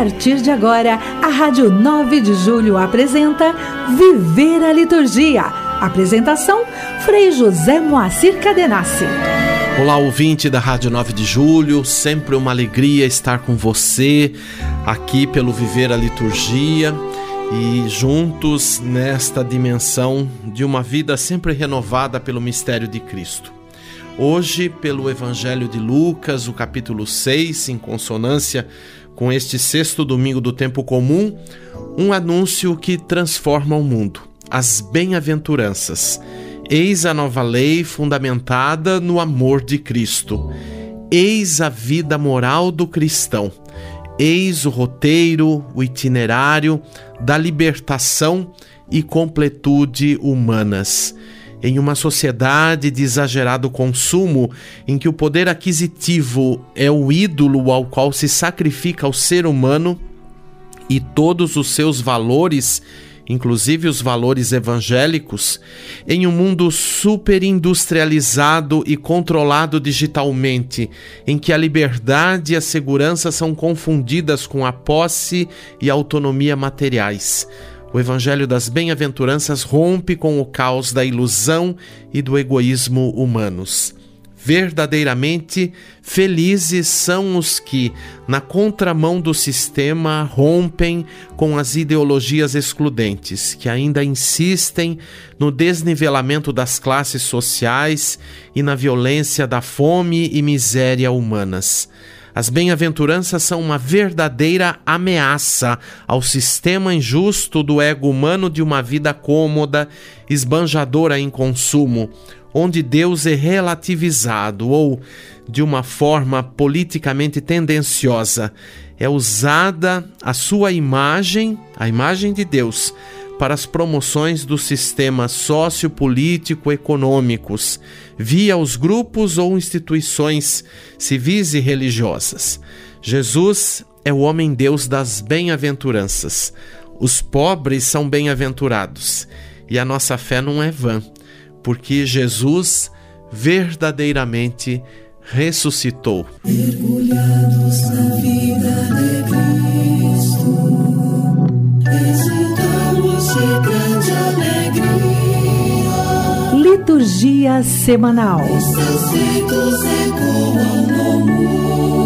partir de agora, a Rádio 9 de Julho apresenta Viver a Liturgia. Apresentação: Frei José Moacir Cadenassi. Olá, ouvinte da Rádio 9 de Julho, sempre uma alegria estar com você aqui pelo Viver a Liturgia e juntos nesta dimensão de uma vida sempre renovada pelo mistério de Cristo. Hoje, pelo Evangelho de Lucas, o capítulo 6, em consonância com este sexto domingo do tempo comum, um anúncio que transforma o mundo: as bem-aventuranças. Eis a nova lei fundamentada no amor de Cristo. Eis a vida moral do cristão. Eis o roteiro, o itinerário da libertação e completude humanas. Em uma sociedade de exagerado consumo, em que o poder aquisitivo é o ídolo ao qual se sacrifica o ser humano e todos os seus valores inclusive os valores evangélicos, em um mundo superindustrializado e controlado digitalmente, em que a liberdade e a segurança são confundidas com a posse e a autonomia materiais. O Evangelho das Bem-aventuranças rompe com o caos da ilusão e do egoísmo humanos. Verdadeiramente felizes são os que, na contramão do sistema, rompem com as ideologias excludentes, que ainda insistem no desnivelamento das classes sociais e na violência da fome e miséria humanas. As bem-aventuranças são uma verdadeira ameaça ao sistema injusto do ego humano de uma vida cômoda, esbanjadora em consumo onde Deus é relativizado ou, de uma forma politicamente tendenciosa, é usada a sua imagem, a imagem de Deus, para as promoções dos sistemas sociopolítico-econômicos, via os grupos ou instituições civis e religiosas. Jesus é o homem-deus das bem-aventuranças. Os pobres são bem-aventurados e a nossa fé não é vã porque Jesus verdadeiramente ressuscitou. Mergulhados na vida de Cristo, de grande alegria. Liturgia semanal. Os seus feitos ecoam no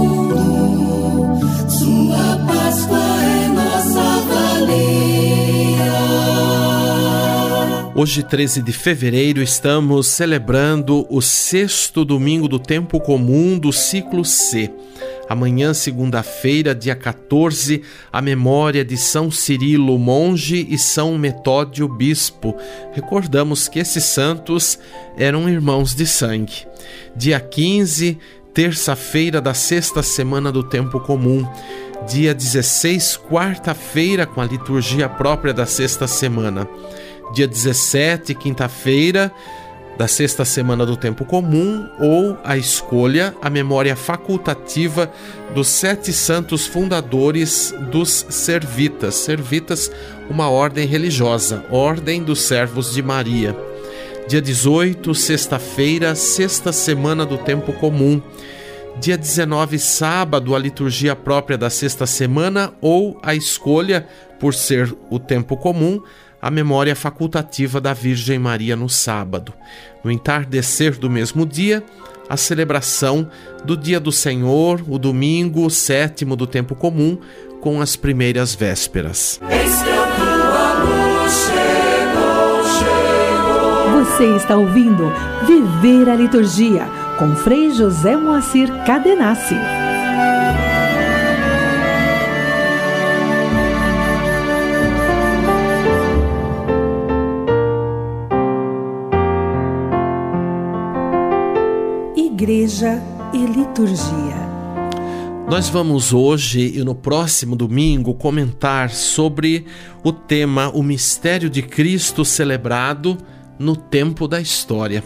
mundo, sua Páscoa é nossa valia. Hoje, 13 de fevereiro, estamos celebrando o sexto domingo do tempo comum do ciclo C. Amanhã, segunda-feira, dia 14, a memória de São Cirilo, monge, e São Metódio, bispo. Recordamos que esses santos eram irmãos de sangue. Dia 15, terça-feira da sexta semana do tempo comum. Dia 16, quarta-feira, com a liturgia própria da sexta semana dia 17, quinta-feira da sexta semana do tempo comum, ou a escolha, a memória facultativa dos sete santos fundadores dos Servitas. Servitas, uma ordem religiosa, Ordem dos Servos de Maria. Dia 18, sexta-feira, sexta semana do tempo comum. Dia 19, sábado, a liturgia própria da sexta semana, ou a escolha, por ser o tempo comum, a memória facultativa da Virgem Maria no sábado. No entardecer do mesmo dia, a celebração do Dia do Senhor, o domingo, o sétimo do tempo comum, com as primeiras vésperas. Você está ouvindo Viver a Liturgia com Frei José Moacir Cadenassi. Igreja e Liturgia. Nós vamos hoje e no próximo domingo comentar sobre o tema O Mistério de Cristo celebrado no tempo da história.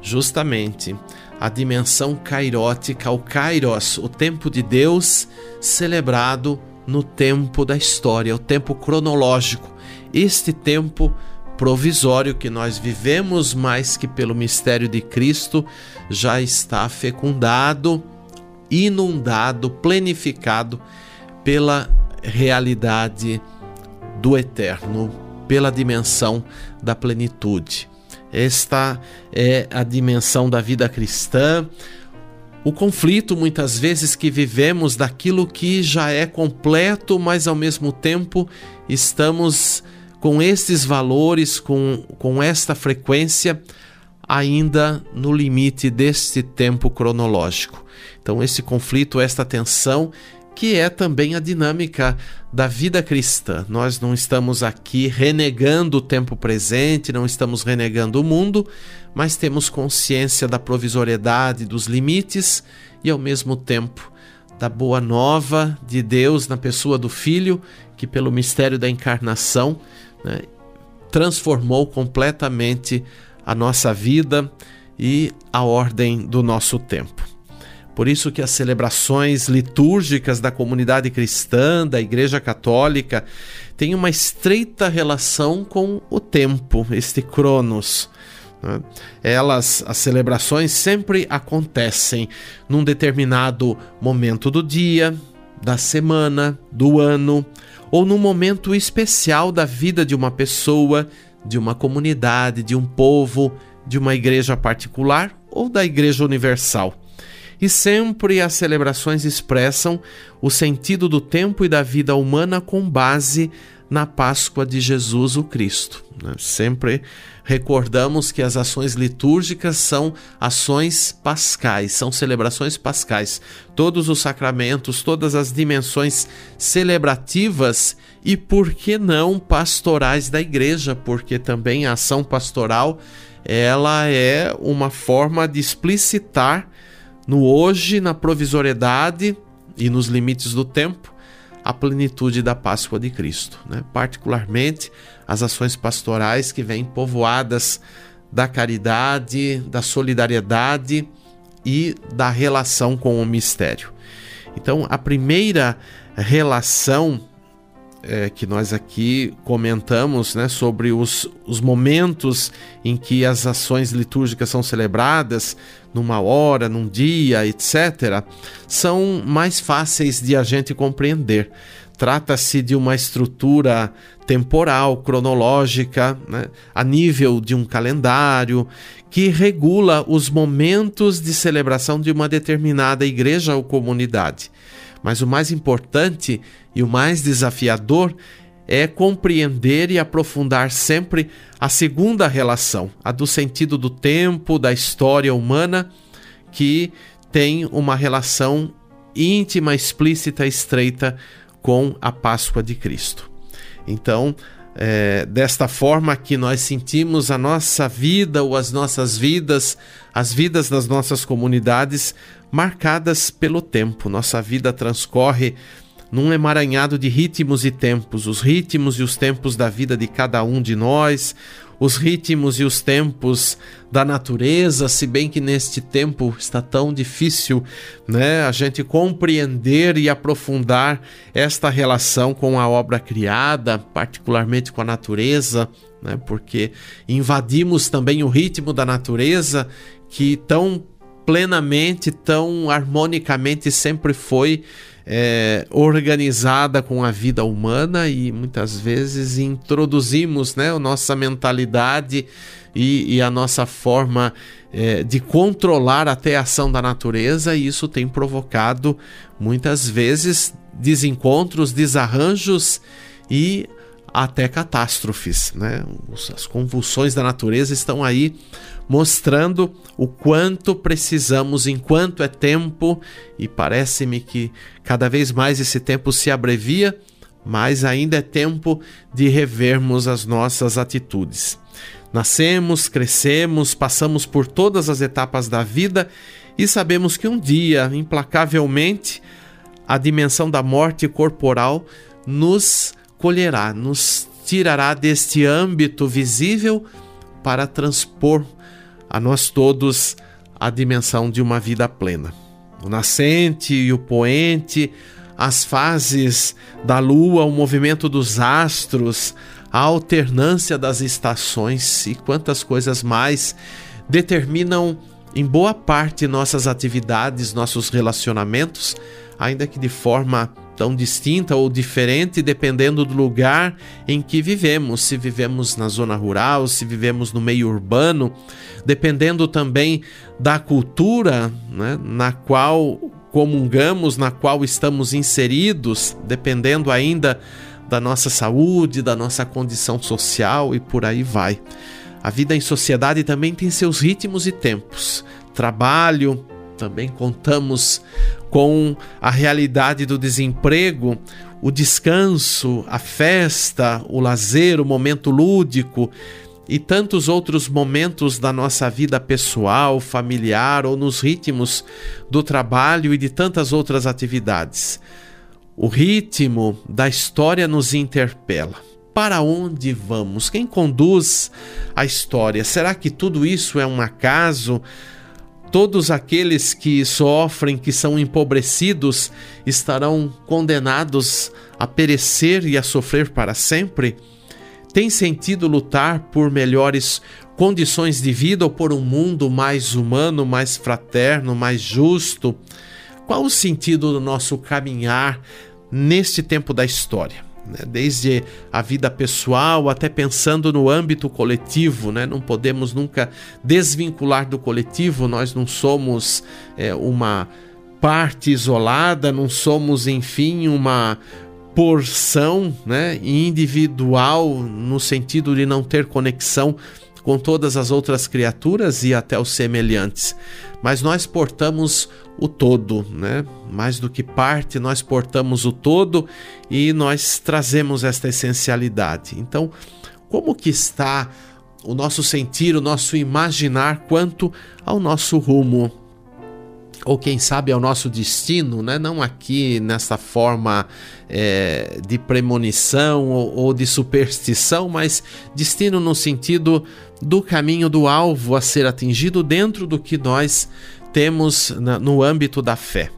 Justamente a dimensão kairótica, o kairos, o tempo de Deus celebrado no tempo da história, o tempo cronológico. Este tempo provisório que nós vivemos, mas que pelo mistério de Cristo já está fecundado inundado, plenificado pela realidade do eterno, pela dimensão da plenitude. Esta é a dimensão da vida cristã. O conflito, muitas vezes, que vivemos daquilo que já é completo, mas ao mesmo tempo estamos com estes valores, com, com esta frequência, ainda no limite deste tempo cronológico. Então, esse conflito, esta tensão, que é também a dinâmica da vida cristã. Nós não estamos aqui renegando o tempo presente, não estamos renegando o mundo, mas temos consciência da provisoriedade, dos limites e, ao mesmo tempo, da boa nova de Deus na pessoa do Filho, que, pelo mistério da encarnação, né, transformou completamente a nossa vida e a ordem do nosso tempo. Por isso que as celebrações litúrgicas da comunidade cristã, da Igreja Católica, têm uma estreita relação com o tempo, este cronos. Né? Elas, as celebrações sempre acontecem num determinado momento do dia, da semana, do ano, ou num momento especial da vida de uma pessoa, de uma comunidade, de um povo, de uma igreja particular ou da igreja universal. E sempre as celebrações expressam o sentido do tempo e da vida humana com base na Páscoa de Jesus o Cristo. Né? Sempre recordamos que as ações litúrgicas são ações pascais, são celebrações pascais. Todos os sacramentos, todas as dimensões celebrativas e, por que não, pastorais da igreja, porque também a ação pastoral ela é uma forma de explicitar no hoje, na provisoriedade e nos limites do tempo, a plenitude da Páscoa de Cristo, né? particularmente as ações pastorais que vêm povoadas da caridade, da solidariedade e da relação com o mistério. Então, a primeira relação é, que nós aqui comentamos né, sobre os, os momentos em que as ações litúrgicas são celebradas, numa hora, num dia, etc., são mais fáceis de a gente compreender. Trata-se de uma estrutura temporal, cronológica, né, a nível de um calendário, que regula os momentos de celebração de uma determinada igreja ou comunidade. Mas o mais importante e o mais desafiador é compreender e aprofundar sempre a segunda relação, a do sentido do tempo, da história humana, que tem uma relação íntima, explícita, estreita com a Páscoa de Cristo. Então, é, desta forma que nós sentimos a nossa vida ou as nossas vidas, as vidas das nossas comunidades marcadas pelo tempo. Nossa vida transcorre num emaranhado de ritmos e tempos, os ritmos e os tempos da vida de cada um de nós, os ritmos e os tempos da natureza, se bem que neste tempo está tão difícil, né, a gente compreender e aprofundar esta relação com a obra criada, particularmente com a natureza, né, porque invadimos também o ritmo da natureza que tão plenamente, tão harmonicamente sempre foi é, organizada com a vida humana e muitas vezes introduzimos né, a nossa mentalidade e, e a nossa forma é, de controlar até a ação da natureza, e isso tem provocado muitas vezes desencontros, desarranjos e até catástrofes. Né? As convulsões da natureza estão aí mostrando o quanto precisamos, enquanto é tempo, e parece-me que cada vez mais esse tempo se abrevia, mas ainda é tempo de revermos as nossas atitudes. Nascemos, crescemos, passamos por todas as etapas da vida e sabemos que um dia, implacavelmente, a dimensão da morte corporal nos colherá, nos tirará deste âmbito visível para transpor a nós todos a dimensão de uma vida plena. O nascente e o poente, as fases da lua, o movimento dos astros, a alternância das estações e quantas coisas mais determinam em boa parte nossas atividades, nossos relacionamentos, ainda que de forma tão distinta ou diferente dependendo do lugar em que vivemos, se vivemos na zona rural, se vivemos no meio urbano, dependendo também da cultura né, na qual comungamos, na qual estamos inseridos, dependendo ainda da nossa saúde, da nossa condição social e por aí vai. A vida em sociedade também tem seus ritmos e tempos. Trabalho, também contamos com a realidade do desemprego, o descanso, a festa, o lazer, o momento lúdico e tantos outros momentos da nossa vida pessoal, familiar ou nos ritmos do trabalho e de tantas outras atividades. O ritmo da história nos interpela. Para onde vamos? Quem conduz a história? Será que tudo isso é um acaso? Todos aqueles que sofrem, que são empobrecidos, estarão condenados a perecer e a sofrer para sempre? Tem sentido lutar por melhores condições de vida ou por um mundo mais humano, mais fraterno, mais justo? Qual o sentido do nosso caminhar neste tempo da história? Né? Desde a vida pessoal até pensando no âmbito coletivo, né? não podemos nunca desvincular do coletivo, nós não somos é, uma parte isolada, não somos, enfim, uma porção né, individual no sentido de não ter conexão com todas as outras criaturas e até os semelhantes. Mas nós portamos o todo, né? Mais do que parte, nós portamos o todo e nós trazemos esta essencialidade. Então, como que está o nosso sentir, o nosso imaginar quanto ao nosso rumo? ou quem sabe ao nosso destino, né? não aqui nessa forma é, de premonição ou, ou, de superstição, mas destino no sentido do caminho do alvo a ser atingido dentro do que nós temos no âmbito da fé.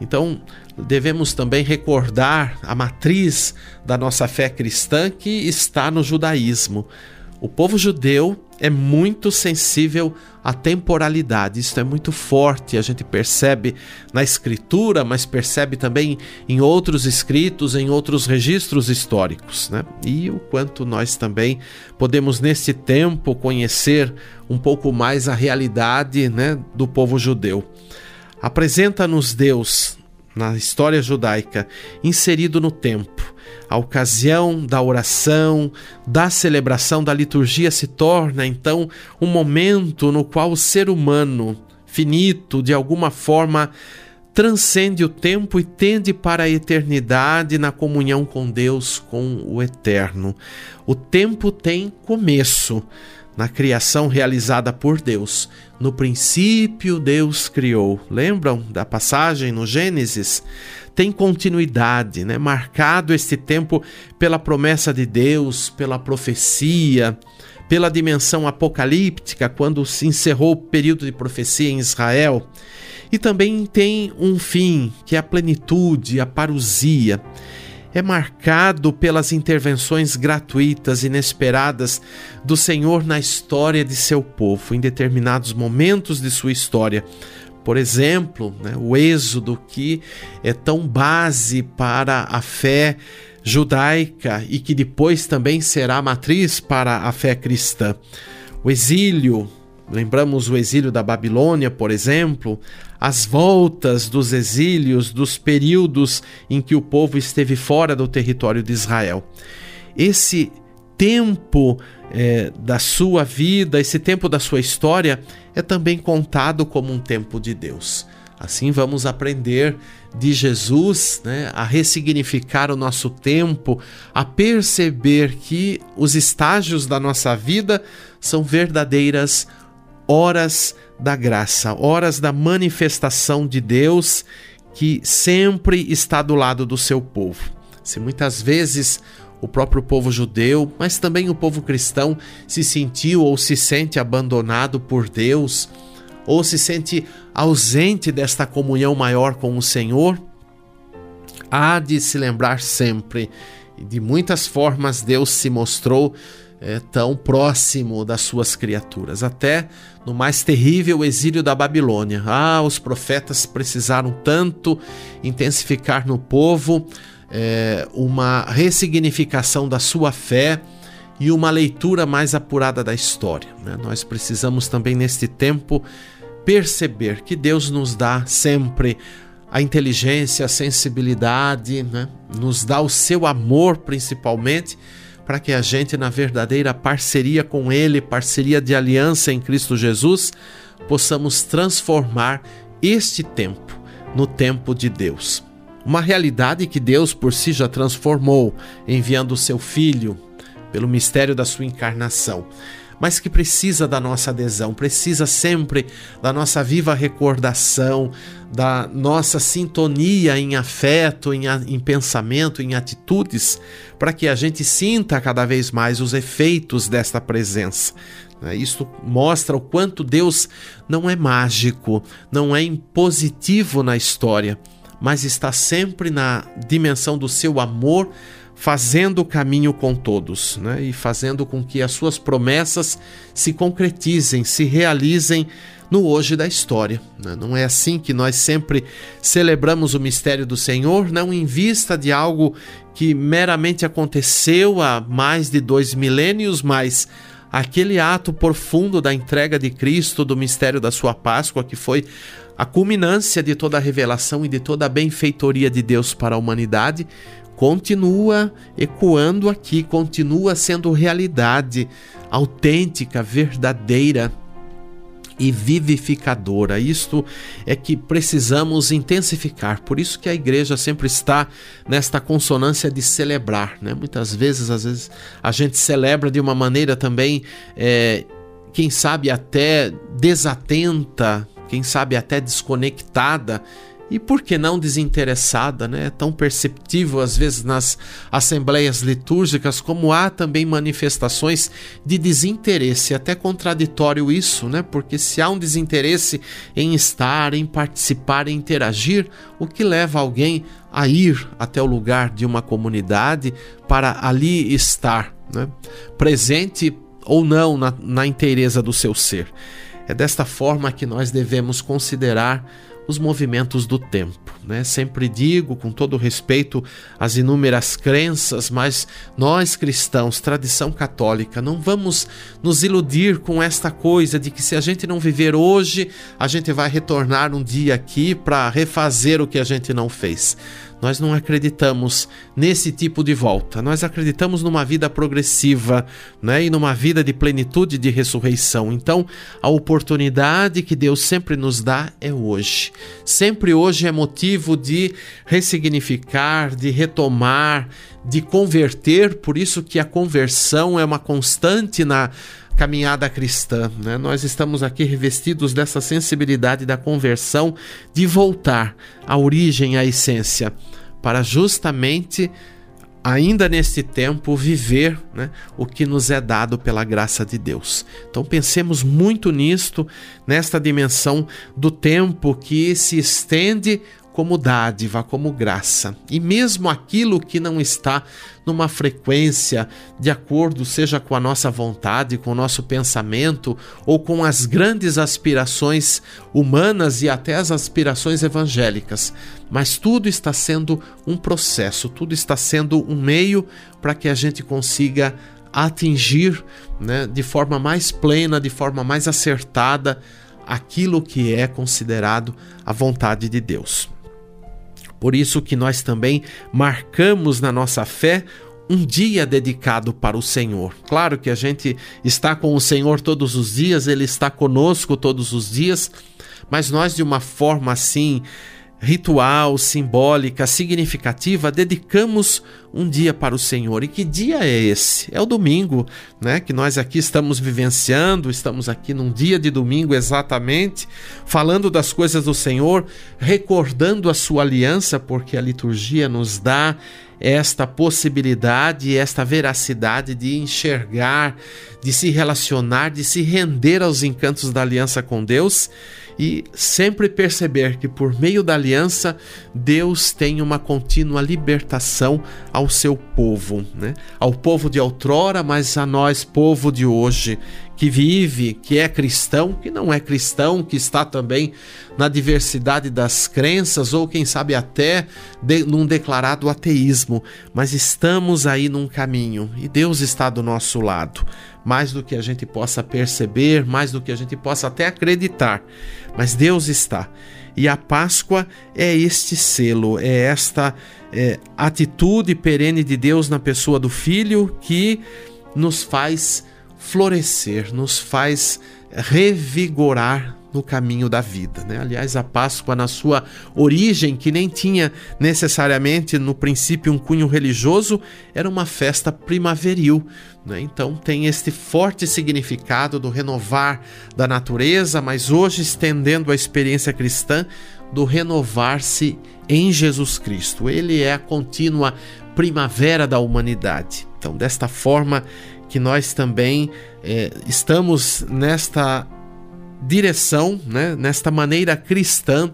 Então, devemos também recordar a matriz da nossa fé cristã que está no judaísmo. O povo judeu é muito sensível à temporalidade, isso é muito forte, a gente percebe na escritura, mas percebe também em outros escritos, em outros registros históricos, né? E o quanto nós também podemos neste tempo conhecer um pouco mais a realidade, né, do povo judeu. Apresenta-nos Deus na história judaica inserido no tempo a ocasião da oração, da celebração da liturgia se torna então um momento no qual o ser humano, finito, de alguma forma, transcende o tempo e tende para a eternidade na comunhão com Deus, com o eterno. O tempo tem começo na criação realizada por Deus. No princípio, Deus criou. Lembram da passagem no Gênesis? Tem continuidade, né? marcado este tempo pela promessa de Deus, pela profecia, pela dimensão apocalíptica, quando se encerrou o período de profecia em Israel. E também tem um fim, que é a plenitude, a parousia. É marcado pelas intervenções gratuitas, inesperadas do Senhor na história de seu povo, em determinados momentos de sua história por exemplo, né, o Êxodo, que é tão base para a fé judaica e que depois também será matriz para a fé cristã. O exílio, lembramos o exílio da Babilônia, por exemplo, as voltas dos exílios, dos períodos em que o povo esteve fora do território de Israel. Esse tempo é, da sua vida, esse tempo da sua história, é também contado como um tempo de Deus. Assim vamos aprender de Jesus né, a ressignificar o nosso tempo, a perceber que os estágios da nossa vida são verdadeiras horas da graça, horas da manifestação de Deus que sempre está do lado do seu povo. Se muitas vezes o próprio povo judeu, mas também o povo cristão se sentiu ou se sente abandonado por Deus, ou se sente ausente desta comunhão maior com o Senhor, há de se lembrar sempre. De muitas formas Deus se mostrou é, tão próximo das suas criaturas, até no mais terrível exílio da Babilônia. Ah, os profetas precisaram tanto intensificar no povo é, uma ressignificação da sua fé e uma leitura mais apurada da história. Né? Nós precisamos também, neste tempo, perceber que Deus nos dá sempre a inteligência, a sensibilidade, né? nos dá o seu amor principalmente para que a gente, na verdadeira parceria com Ele, parceria de aliança em Cristo Jesus, possamos transformar este tempo no tempo de Deus. Uma realidade que Deus por si já transformou, enviando o seu Filho pelo mistério da sua encarnação mas que precisa da nossa adesão, precisa sempre da nossa viva recordação, da nossa sintonia em afeto, em, em pensamento, em atitudes, para que a gente sinta cada vez mais os efeitos desta presença. Né? Isto mostra o quanto Deus não é mágico, não é impositivo na história, mas está sempre na dimensão do seu amor fazendo o caminho com todos né? e fazendo com que as suas promessas se concretizem, se realizem no hoje da história. Né? Não é assim que nós sempre celebramos o mistério do Senhor, não em vista de algo que meramente aconteceu há mais de dois milênios, mas aquele ato profundo da entrega de Cristo, do mistério da sua Páscoa, que foi a culminância de toda a revelação e de toda a benfeitoria de Deus para a humanidade, continua ecoando aqui, continua sendo realidade autêntica, verdadeira e vivificadora. Isto é que precisamos intensificar. Por isso que a igreja sempre está nesta consonância de celebrar. Né? Muitas vezes, às vezes, a gente celebra de uma maneira também, é, quem sabe até desatenta, quem sabe até desconectada e por que não desinteressada, né? É tão perceptível às vezes nas assembleias litúrgicas como há também manifestações de desinteresse, até contraditório isso, né? Porque se há um desinteresse em estar, em participar, em interagir, o que leva alguém a ir até o lugar de uma comunidade para ali estar, né? Presente ou não na, na inteireza do seu ser. É desta forma que nós devemos considerar os movimentos do tempo. Né? Sempre digo, com todo respeito às inúmeras crenças, mas nós cristãos, tradição católica, não vamos nos iludir com esta coisa de que se a gente não viver hoje, a gente vai retornar um dia aqui para refazer o que a gente não fez. Nós não acreditamos nesse tipo de volta. Nós acreditamos numa vida progressiva, né? E numa vida de plenitude de ressurreição. Então, a oportunidade que Deus sempre nos dá é hoje. Sempre hoje é motivo de ressignificar, de retomar, de converter, por isso que a conversão é uma constante na caminhada cristã. Né? Nós estamos aqui revestidos dessa sensibilidade da conversão, de voltar à origem, à essência, para justamente, ainda neste tempo, viver né, o que nos é dado pela graça de Deus. Então pensemos muito nisto, nesta dimensão do tempo que se estende como dádiva, como graça. E mesmo aquilo que não está numa frequência de acordo, seja com a nossa vontade, com o nosso pensamento ou com as grandes aspirações humanas e até as aspirações evangélicas, mas tudo está sendo um processo, tudo está sendo um meio para que a gente consiga atingir né, de forma mais plena, de forma mais acertada, aquilo que é considerado a vontade de Deus. Por isso que nós também marcamos na nossa fé um dia dedicado para o Senhor. Claro que a gente está com o Senhor todos os dias, ele está conosco todos os dias, mas nós de uma forma assim ritual, simbólica, significativa, dedicamos um dia para o Senhor. E que dia é esse? É o domingo, né? Que nós aqui estamos vivenciando, estamos aqui num dia de domingo exatamente, falando das coisas do Senhor, recordando a sua aliança, porque a liturgia nos dá esta possibilidade, esta veracidade de enxergar, de se relacionar, de se render aos encantos da aliança com Deus e sempre perceber que por meio da aliança Deus tem uma contínua libertação ao seu povo, né? Ao povo de outrora, mas a nós, povo de hoje, que vive, que é cristão, que não é cristão, que está também na diversidade das crenças ou quem sabe até de, num declarado ateísmo, mas estamos aí num caminho e Deus está do nosso lado, mais do que a gente possa perceber, mais do que a gente possa até acreditar, mas Deus está. E a Páscoa é este selo, é esta é, atitude perene de Deus na pessoa do Filho que nos faz florescer, nos faz revigorar no caminho da vida. Né? Aliás, a Páscoa, na sua origem, que nem tinha necessariamente no princípio um cunho religioso, era uma festa primaveril. Né? Então, tem este forte significado do renovar da natureza, mas hoje estendendo a experiência cristã do renovar-se em Jesus Cristo. Ele é a contínua primavera da humanidade. Então, desta forma, que nós também é, estamos nesta direção, né, nesta maneira cristã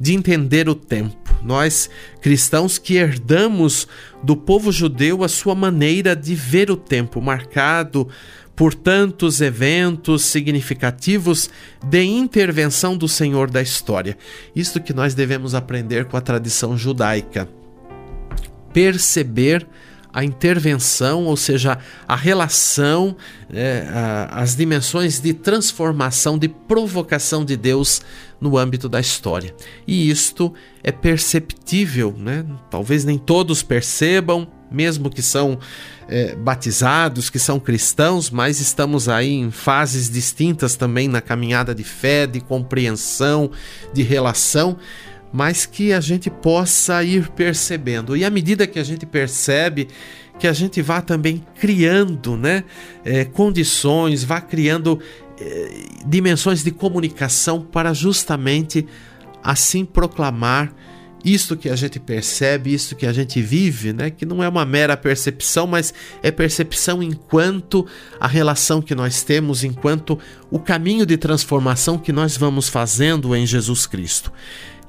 de entender o tempo. Nós, cristãos que herdamos do povo judeu a sua maneira de ver o tempo, marcado por tantos eventos significativos de intervenção do Senhor da história. Isto que nós devemos aprender com a tradição judaica. Perceber a intervenção, ou seja, a relação, é, a, as dimensões de transformação, de provocação de Deus no âmbito da história. E isto é perceptível, né? talvez nem todos percebam, mesmo que são é, batizados, que são cristãos, mas estamos aí em fases distintas também na caminhada de fé, de compreensão, de relação mas que a gente possa ir percebendo. E à medida que a gente percebe, que a gente vá também criando né, é, condições, vá criando é, dimensões de comunicação para justamente assim proclamar isto que a gente percebe, isto que a gente vive, né? que não é uma mera percepção, mas é percepção enquanto a relação que nós temos, enquanto o caminho de transformação que nós vamos fazendo em Jesus Cristo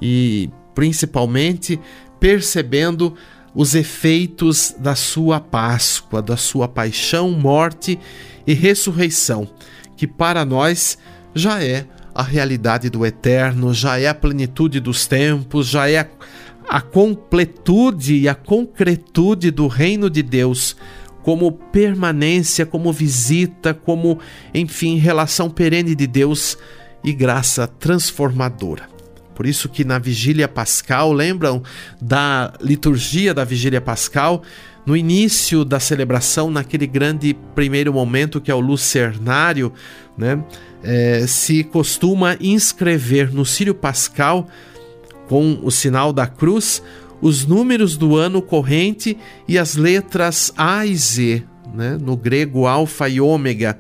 e principalmente percebendo os efeitos da sua Páscoa, da sua paixão, morte e ressurreição, que para nós já é a realidade do eterno, já é a plenitude dos tempos, já é a, a completude e a concretude do reino de Deus, como permanência, como visita, como, enfim, relação perene de Deus e graça transformadora. Por isso que na vigília pascal, lembram da liturgia da vigília pascal? No início da celebração, naquele grande primeiro momento que é o lucernário, né, é, se costuma inscrever no Sírio Pascal, com o sinal da cruz, os números do ano corrente e as letras A e Z, né, no grego alfa e ômega.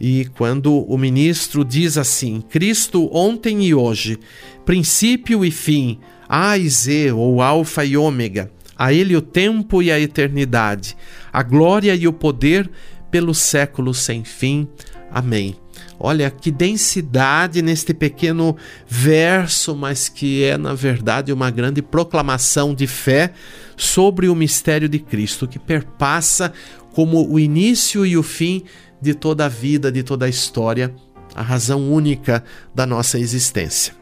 E quando o ministro diz assim: Cristo ontem e hoje, princípio e fim, A e Z, ou Alfa e Ômega, a Ele o tempo e a eternidade, a glória e o poder pelos séculos sem fim. Amém. Olha que densidade neste pequeno verso, mas que é, na verdade, uma grande proclamação de fé sobre o mistério de Cristo, que perpassa como o início e o fim de toda a vida, de toda a história, a razão única da nossa existência.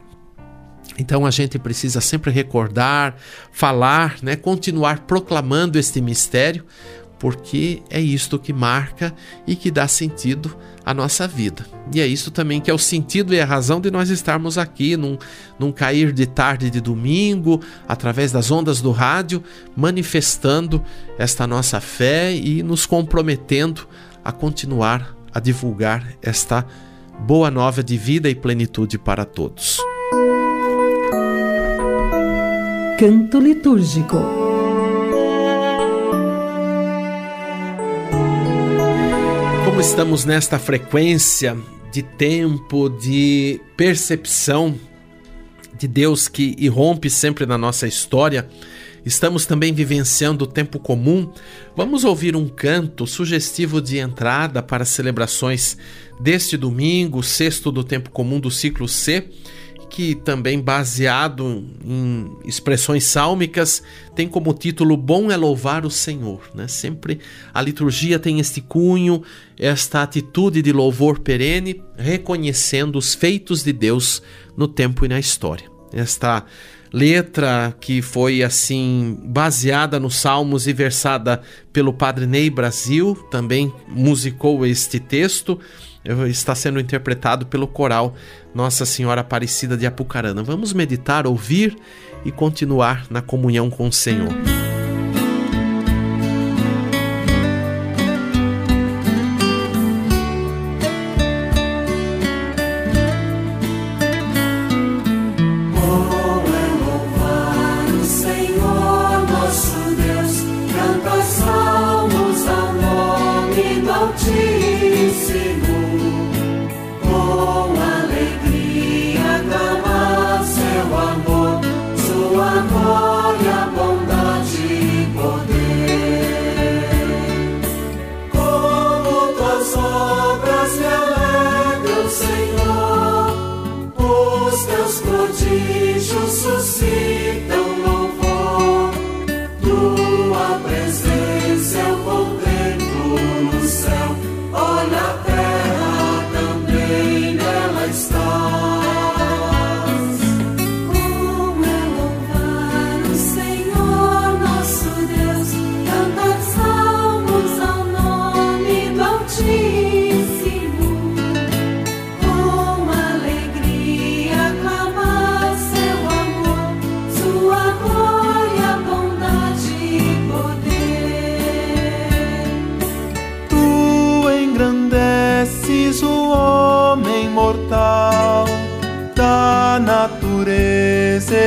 Então a gente precisa sempre recordar, falar, né, continuar proclamando este mistério, porque é isto que marca e que dá sentido à nossa vida. E é isso também que é o sentido e a razão de nós estarmos aqui num, num cair de tarde de domingo, através das ondas do rádio, manifestando esta nossa fé e nos comprometendo a continuar a divulgar esta boa nova de vida e plenitude para todos. Canto litúrgico. Como estamos nesta frequência de tempo, de percepção de Deus que irrompe sempre na nossa história, Estamos também vivenciando o tempo comum. Vamos ouvir um canto sugestivo de entrada para as celebrações deste domingo, sexto do tempo comum do ciclo C que também baseado em expressões sálmicas tem como título Bom é louvar o Senhor, né? Sempre a liturgia tem este cunho, esta atitude de louvor perene, reconhecendo os feitos de Deus no tempo e na história. Esta letra que foi assim baseada nos Salmos e versada pelo Padre Ney Brasil, também musicou este texto está sendo interpretado pelo coral Nossa Senhora Aparecida de Apucarana. Vamos meditar, ouvir e continuar na comunhão com o Senhor.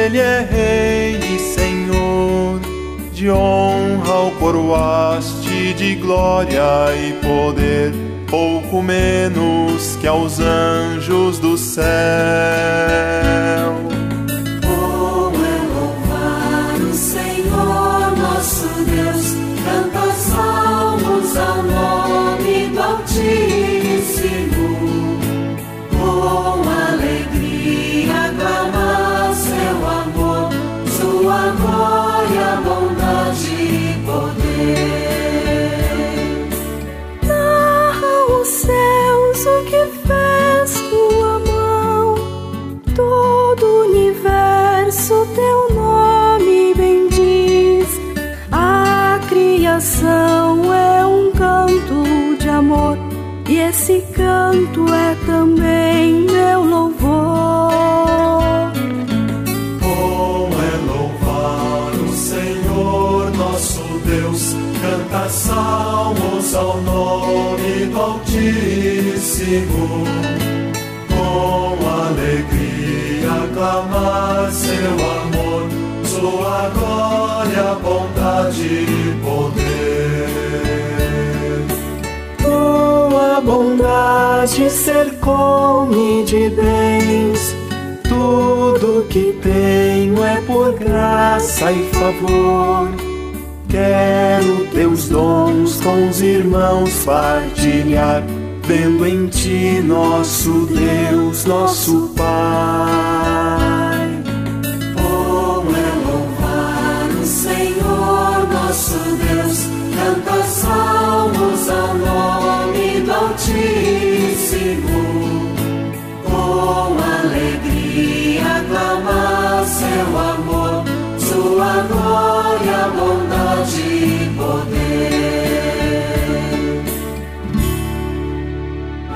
Ele é Rei e Senhor, de honra ao coroaste de glória e poder, pouco menos que aos anjos do céu. Glória, bondade e poder. Tua bondade cercou-me de bens. Tudo que tenho é por graça e favor Quero teus dons com os irmãos partilhar, vendo em ti nosso Deus, nosso Pai. Com alegria aclamar seu amor, sua glória, bondade de poder.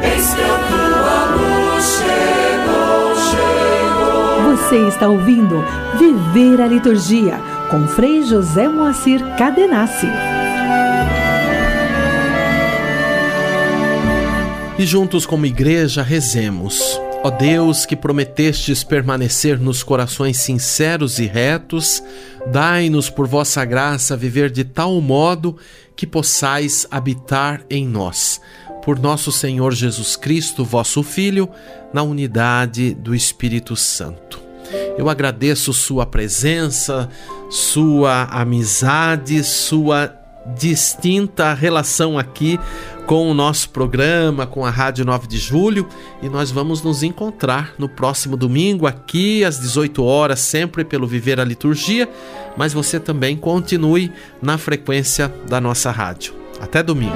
Eis a tua luz chegou, chegou. Você está ouvindo Viver a Liturgia com Frei José Moacir Cadenassi. E juntos como igreja rezemos. Ó Deus, que prometestes permanecer nos corações sinceros e retos, dai-nos por vossa graça viver de tal modo que possais habitar em nós. Por nosso Senhor Jesus Cristo, vosso Filho, na unidade do Espírito Santo. Eu agradeço sua presença, sua amizade, sua distinta relação aqui com o nosso programa, com a Rádio 9 de Julho, e nós vamos nos encontrar no próximo domingo aqui às 18 horas, sempre pelo Viver a Liturgia, mas você também continue na frequência da nossa rádio. Até domingo.